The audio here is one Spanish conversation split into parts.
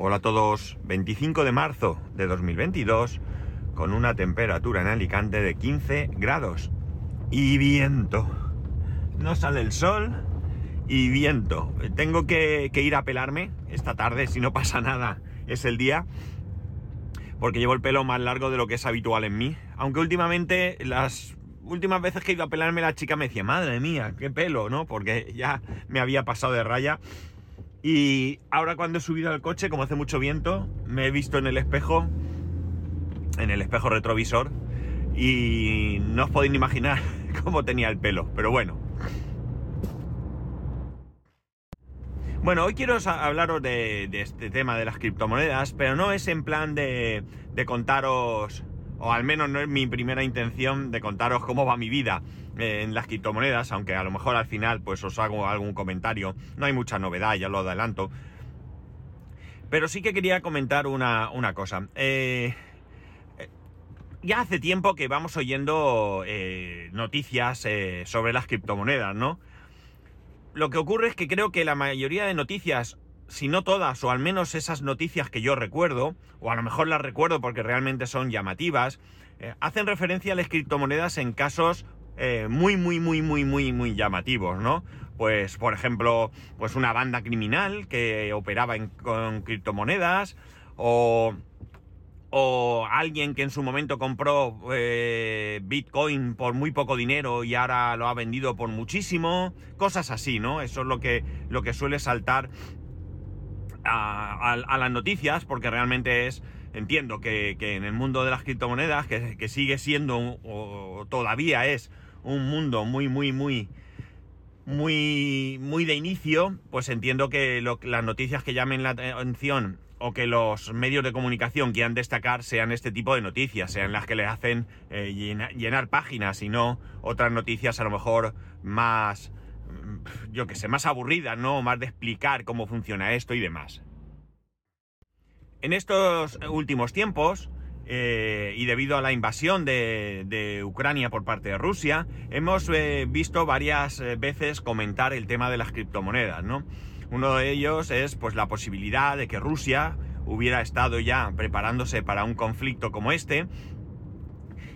Hola a todos, 25 de marzo de 2022, con una temperatura en Alicante de 15 grados y viento. No sale el sol y viento. Tengo que, ir a pelarme esta tarde, si no pasa nada, es el día, porque llevo el pelo más largo de lo que es habitual en mí. Aunque últimamente, las últimas veces que he ido a pelarme, la chica me decía, madre mía, qué pelo, ¿no? Porque ya me había pasado de raya. Y ahora cuando he subido al coche, como hace mucho viento, me he visto en el espejo, en el espejo retrovisor, y no os podéis imaginar cómo tenía el pelo, pero bueno. Bueno, hoy quiero hablaros de, este tema de las criptomonedas, pero no es en plan de, de contaros o al menos no es mi primera intención de contaros cómo va mi vida eh, en las criptomonedas, aunque a lo mejor al final pues os hago algún comentario. No hay mucha novedad, ya lo adelanto. Pero sí que quería comentar una, cosa. Eh, ya hace tiempo que vamos oyendo eh, noticias sobre las criptomonedas, ¿no? Lo que ocurre es que creo que la mayoría de noticias si no todas, o al menos esas noticias que yo recuerdo, o a lo mejor las recuerdo porque realmente son llamativas, eh, hacen referencia a las criptomonedas en casos eh, muy, muy, muy, muy, muy, muy llamativos, ¿no? Pues, por ejemplo, pues una banda criminal que operaba con criptomonedas, o, o alguien que en su momento compró eh, Bitcoin por muy poco dinero y ahora lo ha vendido por muchísimo, cosas así, ¿no? Eso es lo que, lo que suele saltar a, las noticias, porque realmente es, entiendo que, en el mundo de las criptomonedas, que, sigue siendo o todavía es un mundo muy, muy, muy, muy, muy de inicio, pues entiendo que las noticias que llamen la atención o que los medios de comunicación quieran destacar sean este tipo de noticias, sean las que le hacen eh, llenar, páginas y no otras noticias a lo mejor más yo que sé, más aburrida, ¿no? Más de explicar cómo funciona esto y demás. En estos últimos tiempos, eh, y debido a la invasión de, Ucrania por parte de Rusia, hemos eh, visto varias eh, veces comentar el tema de las criptomonedas, ¿no? Uno de ellos es pues la posibilidad de que Rusia hubiera estado ya preparándose para un conflicto como este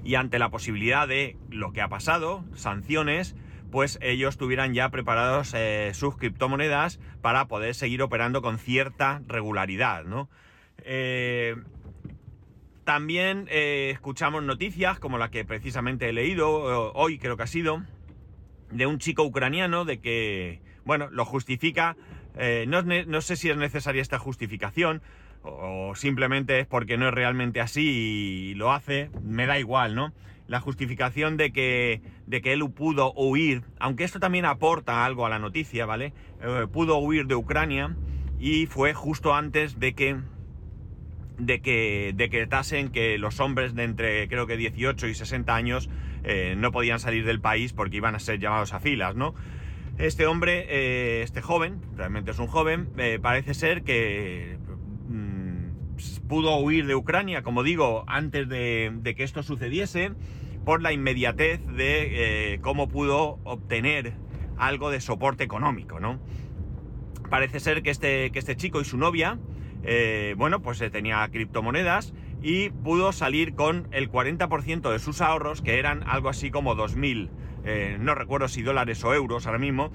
y ante la posibilidad de lo que ha pasado, sanciones, pues ellos tuvieran ya preparados sus criptomonedas para poder seguir operando con cierta regularidad, ¿no? Eh, también eh, escuchamos noticias como la que precisamente he leído hoy, creo que ha sido, de un chico ucraniano de que, bueno, lo justifica. No, no, sé si es necesaria esta justificación o simplemente es porque no es realmente así y lo hace, me da igual, ¿no? la justificación de que, de que él pudo huir, aunque esto también aporta algo a la noticia, ¿vale? Eh, pudo huir de Ucrania y fue justo antes de que de que decretasen que los hombres de entre creo que 18 y 60 años eh, no podían salir del país porque iban a ser llamados a filas, ¿no? Este hombre, eh, este joven, realmente es un joven, parece ser que mm, pudo huir de Ucrania, como digo, antes de, de que esto sucediese por la inmediatez de eh, cómo pudo obtener algo de soporte económico, ¿no? Parece ser que este, que este chico y su novia, eh, bueno, pues eh, tenía criptomonedas y pudo salir con el 40% de sus ahorros, que eran algo así como 2.000, no recuerdo si dólares o euros ahora mismo,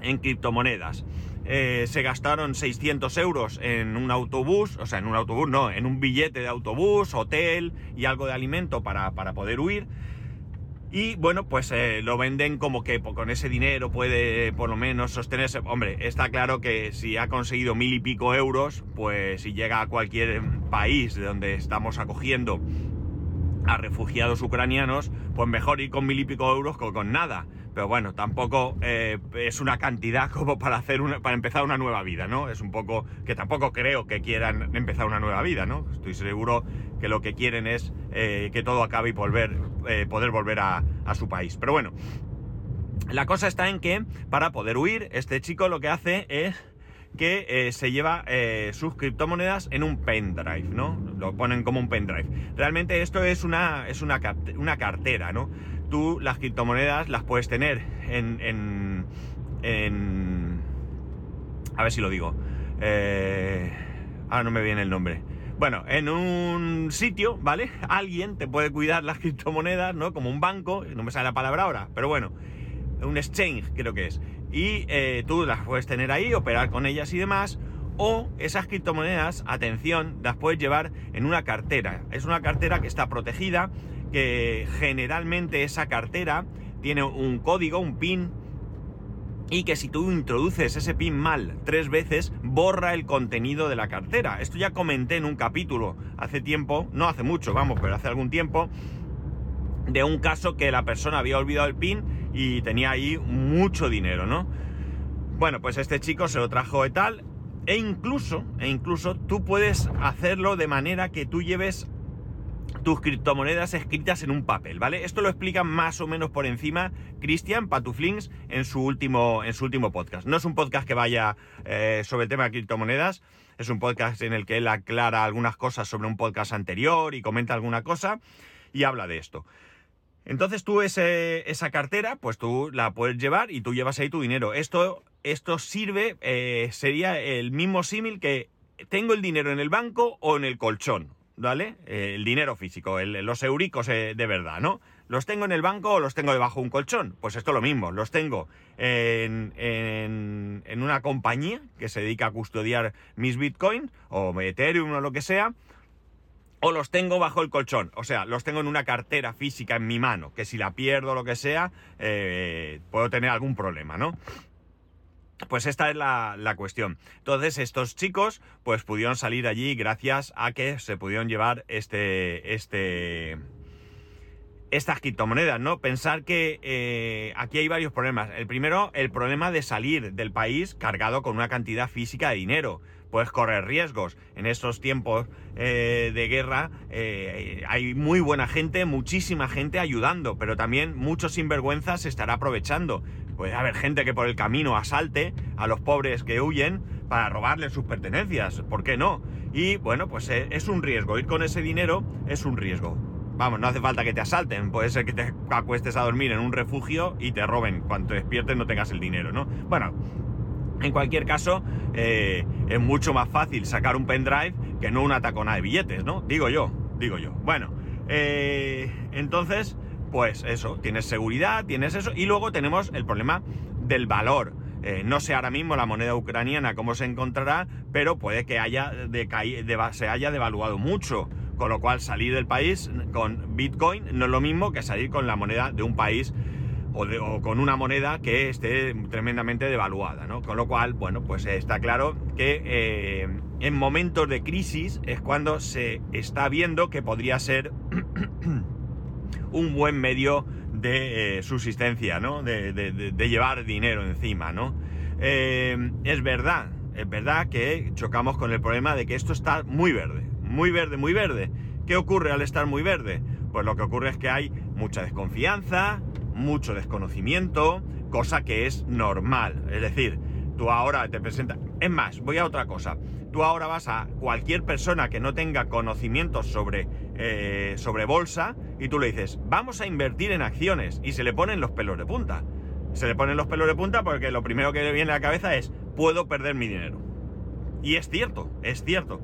en criptomonedas. Eh, se gastaron 600 euros en un autobús, o sea, en un autobús no, en un billete de autobús, hotel y algo de alimento para, poder huir. Y bueno, pues eh, lo venden como que con ese dinero puede por lo menos sostenerse. Hombre, está claro que si ha conseguido mil y pico euros, pues si llega a cualquier país de donde estamos acogiendo a refugiados ucranianos, pues mejor ir con mil y pico euros que con nada. Pero bueno, tampoco eh, es una cantidad como para hacer una, para empezar una nueva vida, ¿no? Es un poco que tampoco creo que quieran empezar una nueva vida, ¿no? Estoy seguro que lo que quieren es eh, que todo acabe y volver, eh, poder volver a, su país. Pero bueno, la cosa está en que para poder huir, este chico lo que hace es que se lleva sus criptomonedas en un pendrive, ¿no? Lo ponen como un pendrive. Realmente esto es una, es una, una cartera, ¿no? Tú las criptomonedas las puedes tener en... en, en a ver si lo digo. Eh, Ahora no me viene el nombre. Bueno, en un sitio, ¿vale? Alguien te puede cuidar las criptomonedas, ¿no? Como un banco, no me sale la palabra ahora, pero bueno, un exchange creo que es. Y eh, tú las puedes tener ahí, operar con ellas y demás. O esas criptomonedas, atención, las puedes llevar en una cartera. Es una cartera que está protegida, que generalmente esa cartera tiene un código, un PIN, y que si tú introduces ese PIN mal tres veces, borra el contenido de la cartera. Esto ya comenté en un capítulo hace tiempo, no hace mucho, vamos, pero hace algún tiempo, de un caso que la persona había olvidado el PIN y tenía ahí mucho dinero, ¿no? Bueno, pues este chico se lo trajo de tal, e incluso, e incluso tú puedes hacerlo de manera que tú lleves tus criptomonedas escritas en un papel, ¿vale? Esto lo explica más o menos por encima Cristian Patuflings en su último, en su último podcast. No es un podcast que vaya eh, sobre el tema de criptomonedas, es un podcast en el que él aclara algunas cosas sobre un podcast anterior y comenta alguna cosa y habla de esto. Entonces tú esa cartera, pues tú la puedes llevar y tú llevas ahí tu dinero. Esto, esto sirve, eh, sería el mismo símil que tengo el dinero en el banco o en el colchón. ¿Vale? Eh, el dinero físico, los euricos eh, de verdad, ¿no? ¿Los tengo en el banco o los tengo debajo de un colchón? Pues esto es lo mismo, los tengo en, en, una compañía que se dedica a custodiar mis bitcoins o Ethereum o lo que sea, o los tengo bajo el colchón, o sea, los tengo en una cartera física en mi mano, que si la pierdo o lo que sea, eh, puedo tener algún problema, ¿no? Pues esta es la, cuestión. Entonces estos chicos pues pudieron salir allí gracias a que se pudieron llevar este, este, estas criptomonedas, ¿no? Pensar que eh, aquí hay varios problemas. El primero, el problema de salir del país cargado con una cantidad física de dinero. Puedes correr riesgos. En estos tiempos eh, de guerra eh, hay muy buena gente, muchísima gente ayudando, pero también muchos sinvergüenzas se estará aprovechando. Puede haber gente que por el camino asalte a los pobres que huyen para robarles sus pertenencias, ¿por qué no? Y bueno, pues eh, es un riesgo, ir con ese dinero es un riesgo. Vamos, no hace falta que te asalten, puede ser que te acuestes a dormir en un refugio y te roben, cuando te despiertes no tengas el dinero, ¿no? Bueno, en cualquier caso, eh, es mucho más fácil sacar un pendrive que no una tacona de billetes, ¿no? Digo yo, digo yo. Bueno, eh, entonces pues eso, tienes seguridad, tienes eso, y luego tenemos el problema del valor. Eh, no sé ahora mismo la moneda ucraniana cómo se encontrará, pero puede que haya se haya devaluado mucho. Con lo cual salir del país con Bitcoin no es lo mismo que salir con la moneda de un país o, con una moneda que esté tremendamente devaluada, ¿no? Con lo cual, bueno, pues está claro que eh, en momentos de crisis es cuando se está viendo que podría ser un buen medio de eh, subsistencia, ¿no? De, llevar dinero encima, ¿no? Eh, es verdad, es verdad que chocamos con el problema de que esto está muy verde, muy verde, muy verde. ¿Qué ocurre al estar muy verde? Pues lo que ocurre es que hay mucha desconfianza, mucho desconocimiento, cosa que es normal. Es decir, tú ahora te presentas... Es más, voy a otra cosa. Tú ahora vas a cualquier persona que no tenga conocimientos sobre, eh, sobre bolsa y tú le dices, vamos a invertir en acciones y se le ponen los pelos de punta. Se le ponen los pelos de punta porque lo primero que le viene a la cabeza es, puedo perder mi dinero. Y es cierto, es cierto.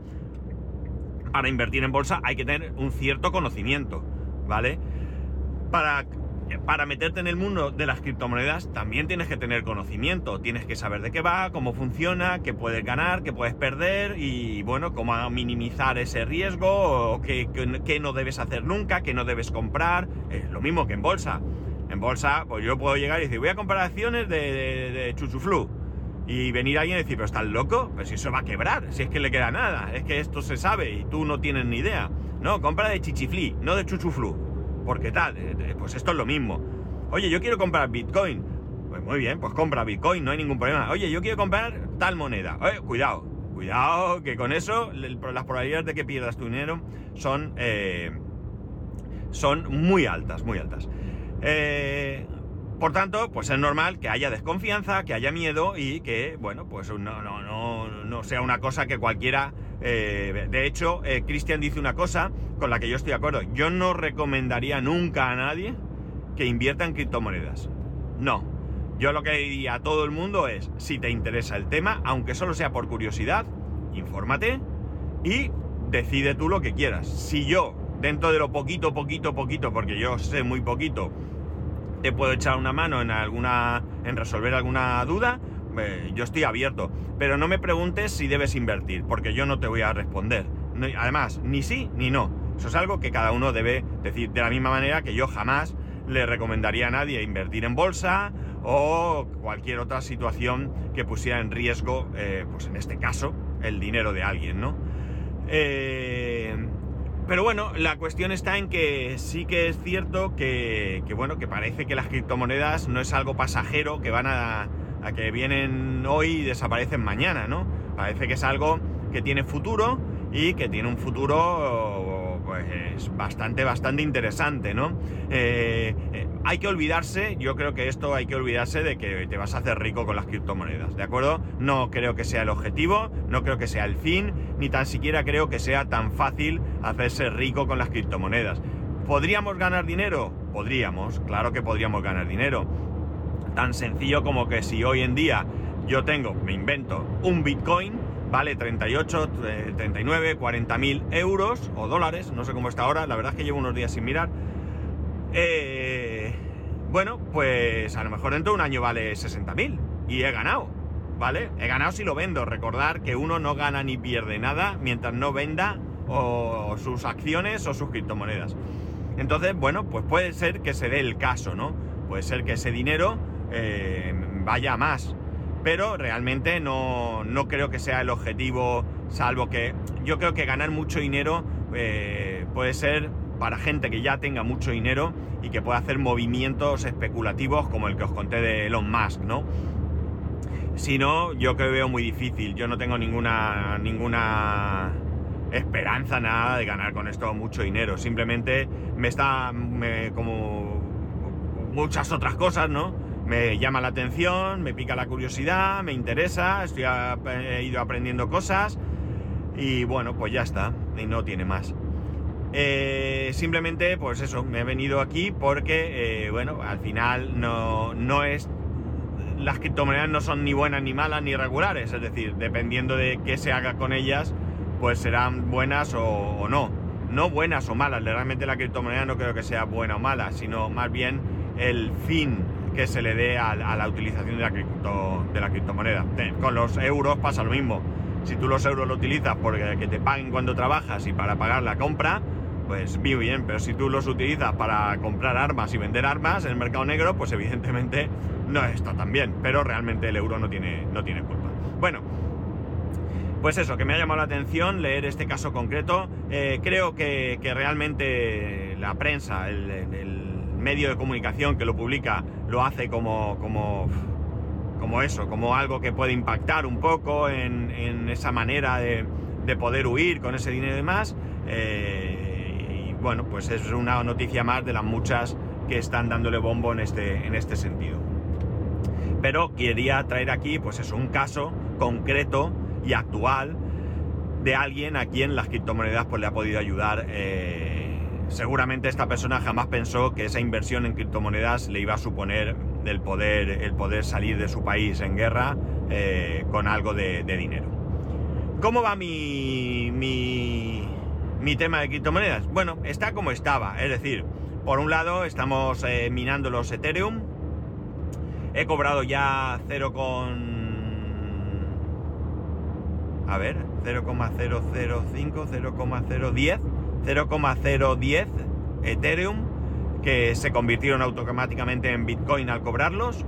Para invertir en bolsa hay que tener un cierto conocimiento, ¿vale? Para para meterte en el mundo de las criptomonedas también tienes que tener conocimiento, tienes que saber de qué va, cómo funciona, qué puedes ganar, qué puedes perder y bueno, cómo minimizar ese riesgo, o qué, no debes hacer nunca, qué no debes comprar, es lo mismo que en bolsa. En bolsa, pues yo puedo llegar y decir, voy a comprar acciones de, Chuchuflu. Y venir alguien y decir, pero estás loco, pues si eso va a quebrar, si es que le queda nada, es que esto se sabe y tú no tienes ni idea. No, compra de Chichifli, no de Chuchuflu porque tal, eh, eh, pues esto es lo mismo. Oye, yo quiero comprar Bitcoin. Pues muy bien, pues compra Bitcoin, no hay ningún problema. Oye, yo quiero comprar tal moneda. Oye, cuidado, cuidado, que con eso las probabilidades de que pierdas tu dinero son, eh, son muy altas, muy altas. por tanto, pues es normal que haya desconfianza, que haya miedo y que, bueno, pues no, no, no, no sea una cosa que cualquiera eh, de hecho, eh, Cristian dice una cosa con la que yo estoy de acuerdo. Yo no recomendaría nunca a nadie que invierta en criptomonedas. No. Yo lo que diría a todo el mundo es, si te interesa el tema, aunque solo sea por curiosidad, infórmate, y decide tú lo que quieras. Si yo, dentro de lo poquito, poquito, poquito, porque yo sé muy poquito, te puedo echar una mano en alguna. en resolver alguna duda, yo estoy abierto. Pero no me preguntes si debes invertir, porque yo no te voy a responder. Además, ni sí ni no. Eso es algo que cada uno debe decir. De la misma manera que yo jamás le recomendaría a nadie invertir en bolsa o cualquier otra situación que pusiera en riesgo, eh, pues en este caso, el dinero de alguien, ¿no? Eh, pero bueno, la cuestión está en que sí que es cierto que, bueno, que parece que las criptomonedas no es algo pasajero que van a, a que vienen hoy y desaparecen mañana, ¿no? Parece que es algo que tiene futuro y que tiene un futuro pues bastante, bastante interesante, ¿no? Eh, eh, hay que olvidarse, yo creo que esto hay que olvidarse de que te vas a hacer rico con las criptomonedas, ¿de acuerdo? No creo que sea el objetivo, no creo que sea el fin, ni tan siquiera creo que sea tan fácil hacerse rico con las criptomonedas. ¿Podríamos ganar dinero? Podríamos, claro que podríamos ganar dinero. Tan sencillo como que si hoy en día yo tengo, me invento, un Bitcoin, vale 38, 39, 40 mil euros o dólares, no sé cómo está ahora, la verdad es que llevo unos días sin mirar. Eh, bueno, pues a lo mejor dentro de un año vale 60 mil y he ganado, ¿vale? He ganado si lo vendo. Recordar que uno no gana ni pierde nada mientras no venda o sus acciones o sus criptomonedas. Entonces, bueno, pues puede ser que se dé el caso, ¿no? Puede ser que ese dinero eh, vaya más pero realmente no, creo que sea el objetivo, salvo que yo creo que ganar mucho dinero eh, puede ser para gente que ya tenga mucho dinero y que pueda hacer movimientos especulativos como el que os conté de Elon Musk, ¿no? Si no, yo que veo muy difícil, yo no tengo ninguna, ninguna esperanza, nada de ganar con esto mucho dinero, simplemente me está, como muchas otras cosas, ¿no? Me llama la atención, me pica la curiosidad, me interesa, estoy he ido aprendiendo cosas y bueno, pues ya está, y no tiene más. Eh, simplemente, pues eso, me he venido aquí porque, eh, bueno, al final no, no es... Las criptomonedas no son ni buenas ni malas ni regulares, es decir, dependiendo de qué se haga con ellas, pues serán buenas o, o no. No buenas o malas, realmente la criptomoneda no creo que sea buena o mala, sino más bien el fin que se le dé a, la utilización de la, cripto, de la criptomoneda. Con los euros pasa lo mismo. Si tú los euros lo utilizas porque que te paguen cuando trabajas y para pagar la compra, pues muy bien, pero si tú los utilizas para comprar armas y vender armas en el mercado negro, pues evidentemente no está tan bien, pero realmente el euro no tiene, no tiene culpa. Bueno, pues eso, que me ha llamado la atención leer este caso concreto. Eh, creo que, realmente la prensa, el medio de comunicación que lo publica lo hace como, como, como eso, como algo que puede impactar un poco en, esa manera de, poder huir con ese dinero y demás. Eh, y bueno, pues es una noticia más de las muchas que están dándole bombo en este, en este sentido. Pero quería traer aquí, pues eso, un caso concreto y actual de alguien a quien las criptomonedas pues, le ha podido ayudar. Eh, seguramente esta persona jamás pensó que esa inversión en criptomonedas le iba a suponer el poder, el poder salir de su país en guerra eh, con algo de, dinero. ¿Cómo va mi, mi, tema de criptomonedas? Bueno, está como estaba, es decir, por un lado estamos eh, minando los Ethereum, he cobrado ya 0, a ver, 0,005, 0,010 0,010 Ethereum que se convirtieron automáticamente en Bitcoin al cobrarlos.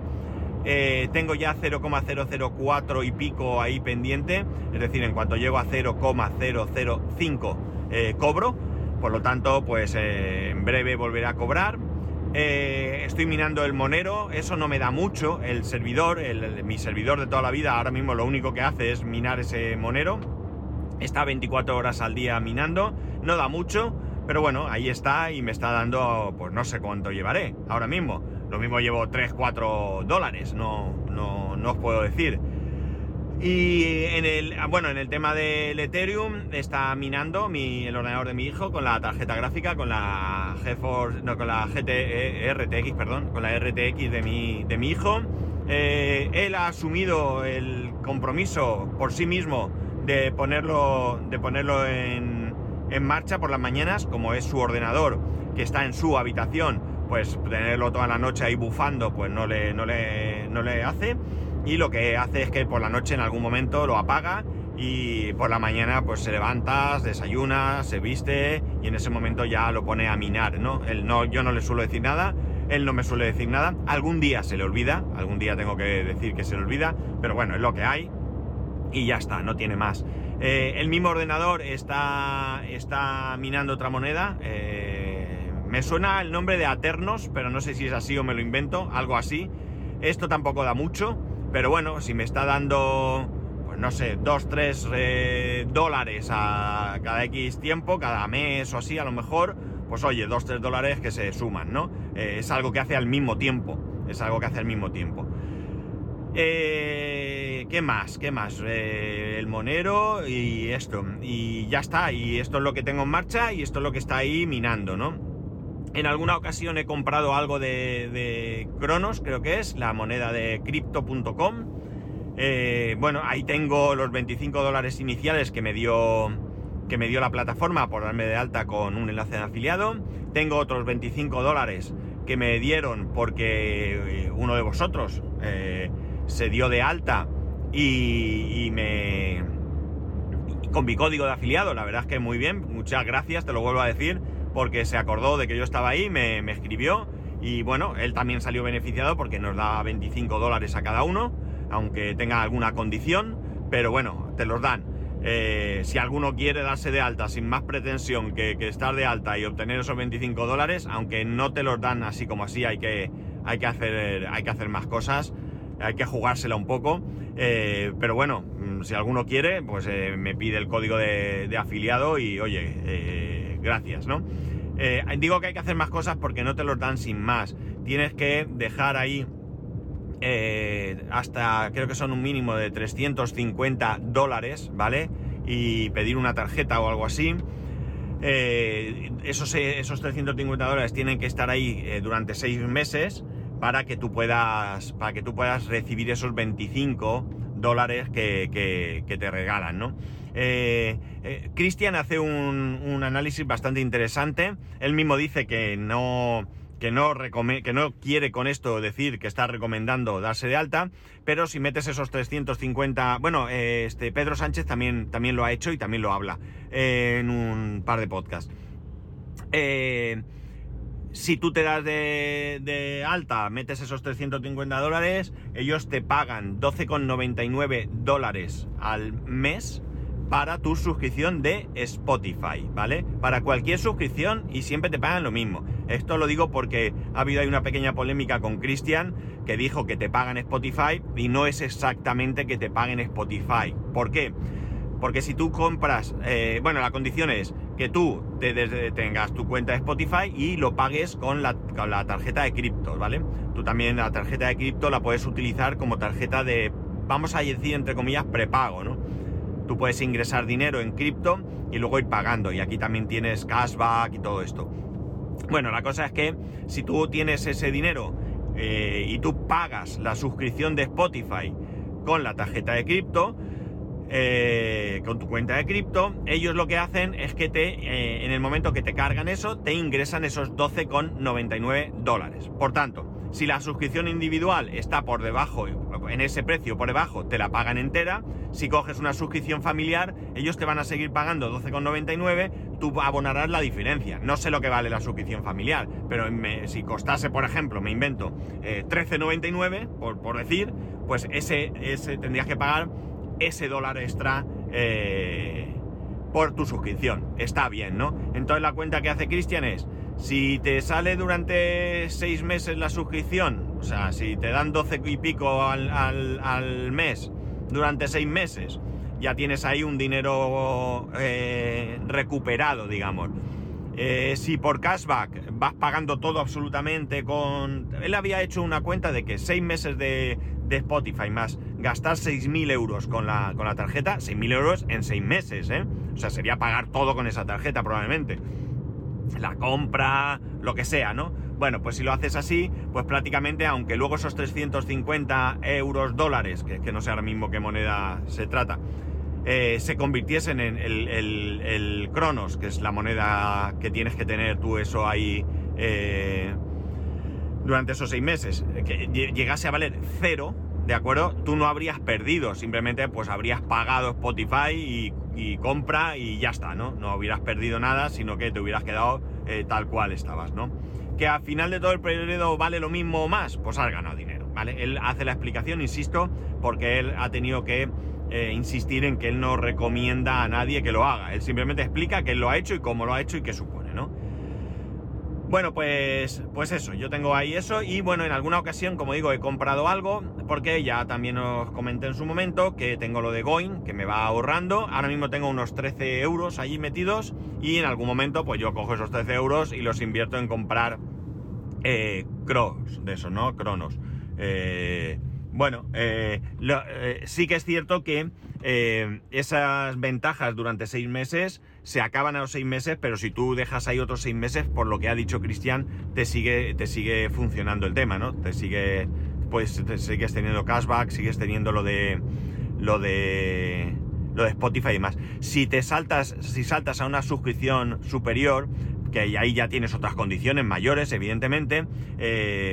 Eh, tengo ya 0,004 y pico ahí pendiente, es decir, en cuanto llego a 0,005 eh, cobro, por lo tanto, pues eh, en breve volveré a cobrar. estoy minando el Monero, eso no me da mucho, el servidor, mi servidor de toda la vida, ahora mismo lo único que hace es minar ese Monero, está 24 horas al día minando, no da mucho, pero bueno, ahí está y me está dando, pues no sé cuánto llevaré ahora mismo. Lo mismo llevo 3, 4 dólares, no, no, no os puedo decir. Y en el, bueno, en el tema del Ethereum está minando mi, el ordenador de mi hijo con la tarjeta gráfica, con la GeForce, no, con la GT, e, RTX, perdón, con la RTX de mi, de mi hijo. Eh, él ha asumido el compromiso por sí mismo de ponerlo, de ponerlo en, en marcha por las mañanas, como es su ordenador que está en su habitación, pues tenerlo toda la noche ahí bufando, pues no le, no le, no le hace. Y lo que hace es que por la noche en algún momento lo apaga y por la mañana pues se levanta, desayuna, se viste y en ese momento ya lo pone a minar, ¿no? Él no yo no le suelo decir nada, él no me suele decir nada, algún día se le olvida, algún día tengo que decir que se le olvida, pero bueno, es lo que hay y ya está, no tiene más. Eh, el mismo ordenador está, está minando otra moneda. Eh, me suena el nombre de Aternos, pero no sé si es así o me lo invento, algo así. Esto tampoco da mucho, pero bueno, si me está dando no sé, 2, 3 eh, dólares a cada X tiempo, cada mes o así a lo mejor, pues oye, 2, 3 dólares que se suman, ¿no? Es algo que hace al mismo tiempo, es algo que hace al mismo tiempo. Eh, ¿Qué más? ¿Qué más? el monero y esto. Y ya está. Y esto es lo que tengo en marcha y esto es lo que está ahí minando, ¿no? En alguna ocasión he comprado algo de, de Cronos, creo que es, la moneda de crypto.com. Eh, bueno, ahí tengo los 25 dólares iniciales que me dio que me dio la plataforma por darme de alta con un enlace de afiliado. Tengo otros 25 dólares que me dieron porque eh, uno de vosotros eh, se dio de alta y, me con mi código de afiliado. La verdad es que muy bien. Muchas gracias, te lo vuelvo a decir, porque se acordó de que yo estaba ahí, me, me escribió y bueno, él también salió beneficiado porque nos da 25 dólares a cada uno aunque tenga alguna condición, pero bueno, te los dan. Eh, si alguno quiere darse de alta sin más pretensión que, estar de alta y obtener esos 25 dólares, aunque no te los dan así como así, hay que, hay que, hacer, hay que hacer más cosas, hay que jugársela un poco. Eh, pero bueno, mm, si alguno quiere, pues eh, me pide el código de, afiliado y oye, gracias, ¿no? digo que hay que hacer más cosas porque no te los dan sin más. Tienes que dejar ahí eh, hasta creo que son un mínimo de 350 dólares, ¿vale? Y pedir una tarjeta o algo así. Eh, esos, esos 350 dólares tienen que estar ahí eh, durante 6 meses para que tú puedas, para que tú puedas recibir esos 25 dólares que, te regalan, ¿no? Cristian hace un, análisis bastante interesante. Él mismo dice que no que no, que no quiere con esto decir que está recomendando darse de alta, pero si metes esos 350, bueno, este Pedro Sánchez también, también lo ha hecho y también lo habla en un par de podcasts. Eh, si tú te das de, alta, metes esos 350 dólares, ellos te pagan 12,99 dólares al mes para tu suscripción de Spotify, ¿vale? Para cualquier suscripción y siempre te pagan lo mismo. Esto lo digo porque ha habido ahí una pequeña polémica con Cristian que dijo que te pagan Spotify y no es exactamente que te paguen Spotify. ¿Por qué? Porque si tú compras, eh, bueno, la condición es que tú te, tengas tu cuenta de Spotify y lo pagues con la, tarjeta de cripto, ¿vale? Tú también la tarjeta de cripto la puedes utilizar como tarjeta de, vamos a decir entre comillas, prepago, ¿no? Tú puedes ingresar dinero en cripto y luego ir pagando. Y aquí también tienes cashback y todo esto. Bueno, la cosa es que si tú tienes ese dinero eh, y tú pagas la suscripción de Spotify con la tarjeta de cripto, eh, con tu cuenta de cripto, ellos lo que hacen es que te, eh, en el momento que te cargan eso, te ingresan esos 12,99 dólares. Por tanto, si la suscripción individual está por debajo, en ese precio por debajo, te la pagan entera. Si coges una suscripción familiar, ellos te van a seguir pagando 12,99, tú abonarás la diferencia. No sé lo que vale la suscripción familiar, pero si costase, por ejemplo, me invento, 13,99, eh, por, por, decir, pues ese, ese tendrías que pagar ese dólar extra. Eh, por tu suscripción. Está bien, ¿no? Entonces la cuenta que hace Cristian es si te sale durante seis meses la suscripción, o sea, si te dan 12 y pico al, mes durante seis meses, ya tienes ahí un dinero eh, recuperado, digamos. Eh, si por cashback vas pagando todo absolutamente con... Él había hecho una cuenta de que seis meses de, Spotify más gastar 6.000 euros con la, con la tarjeta, 6.000 euros en seis meses, ¿eh? O sea, sería pagar todo con esa tarjeta probablemente la compra, lo que sea, ¿no? Bueno, pues si lo haces así, pues prácticamente, aunque luego esos 350 euros, dólares, que, que no sé ahora mismo qué moneda se trata, eh, se convirtiesen en el, el, Cronos, que es la moneda que tienes que tener tú eso ahí eh, durante esos seis meses, que llegase a valer cero, ¿de acuerdo? Tú no habrías perdido, simplemente pues habrías pagado Spotify y, compra y ya está, ¿no? No hubieras perdido nada, sino que te hubieras quedado eh, tal cual estabas, ¿no? Que al final de todo el periodo vale lo mismo o más, pues has ganado dinero, ¿vale? Él hace la explicación, insisto, porque él ha tenido que eh, insistir en que él no recomienda a nadie que lo haga. Él simplemente explica que él lo ha hecho y cómo lo ha hecho y qué supone. Bueno, pues, pues eso, yo tengo ahí eso y bueno, en alguna ocasión, como digo, he comprado algo porque ya también os comenté en su momento que tengo lo de Goin, que me va ahorrando. Ahora mismo tengo unos 13 euros allí metidos y en algún momento pues yo cojo esos 13 euros y los invierto en comprar eh, de eso, ¿no? Cronos. Eh, bueno, eh, eh, sí que es cierto que eh, esas ventajas durante seis meses se acaban a los seis meses, pero si tú dejas ahí otros seis meses, por lo que ha dicho Cristian, te sigue, te sigue funcionando el tema, ¿no? Te sigue, pues te sigues teniendo cashback, sigues teniendo lo de lo de lo de Spotify y demás. Si te saltas, si saltas a una suscripción superior, que ahí ya tienes otras condiciones mayores, evidentemente,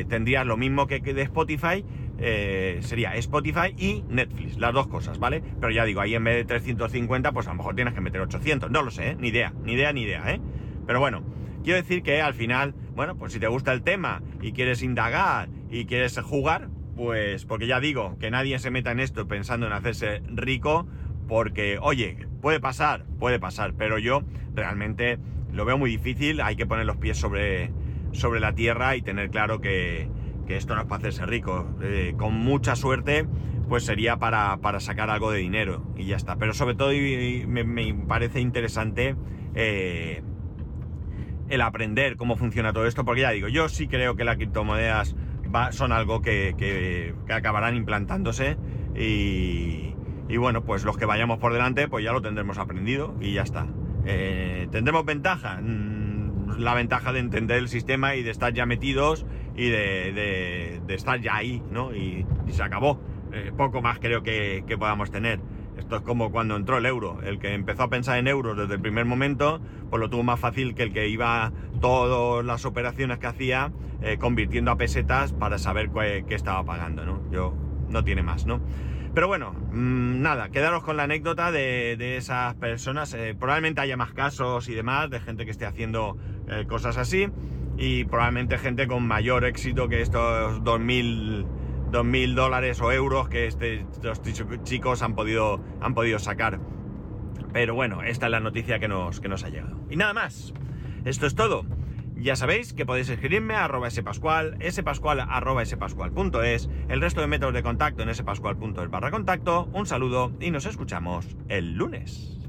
tendrías lo mismo que de Spotify, eh, sería Spotify y Netflix, las dos cosas, ¿vale? Pero ya digo, ahí en vez de 350, pues a lo mejor tienes que meter 800, no lo sé, ¿eh? ni idea, ni idea, ni idea, ¿eh? Pero bueno, quiero decir que al final, bueno, pues si te gusta el tema y quieres indagar y quieres jugar, pues porque ya digo, que nadie se meta en esto pensando en hacerse rico, porque, oye, puede pasar, puede pasar, pero yo realmente lo veo muy difícil, hay que poner los pies sobre, sobre la tierra y tener claro que, esto no es para hacerse rico. Eh, con mucha suerte, pues sería para, sacar algo de dinero y ya está. Pero sobre todo me, parece interesante eh, el aprender cómo funciona todo esto, porque ya digo, yo sí creo que las criptomonedas son algo que, acabarán implantándose y, bueno, pues los que vayamos por delante, pues ya lo tendremos aprendido y ya está. Eh, ¿Tendremos ventaja? Mm, la ventaja de entender el sistema y de estar ya metidos y de, estar ya ahí, ¿no? Y, se acabó. Eh, poco más creo que, podamos tener. Esto es como cuando entró el euro. El que empezó a pensar en euros desde el primer momento, pues lo tuvo más fácil que el que iba todas las operaciones que hacía eh, convirtiendo a pesetas para saber qué, estaba pagando, ¿no? Yo no tiene más, ¿no? Pero bueno, mm, nada, quedaros con la anécdota de, esas personas. Eh, probablemente haya más casos y demás de gente que esté haciendo cosas así y probablemente gente con mayor éxito que estos 2.000 dólares o euros que este, estos chicos han podido, han podido sacar. Pero bueno, esta es la noticia que nos, que nos ha llegado. Y nada más, esto es todo. Ya sabéis que podéis escribirme a arroba spascual, spascual arroba spascual.es, el resto de métodos de contacto en spascual.es barra contacto. Un saludo y nos escuchamos el lunes.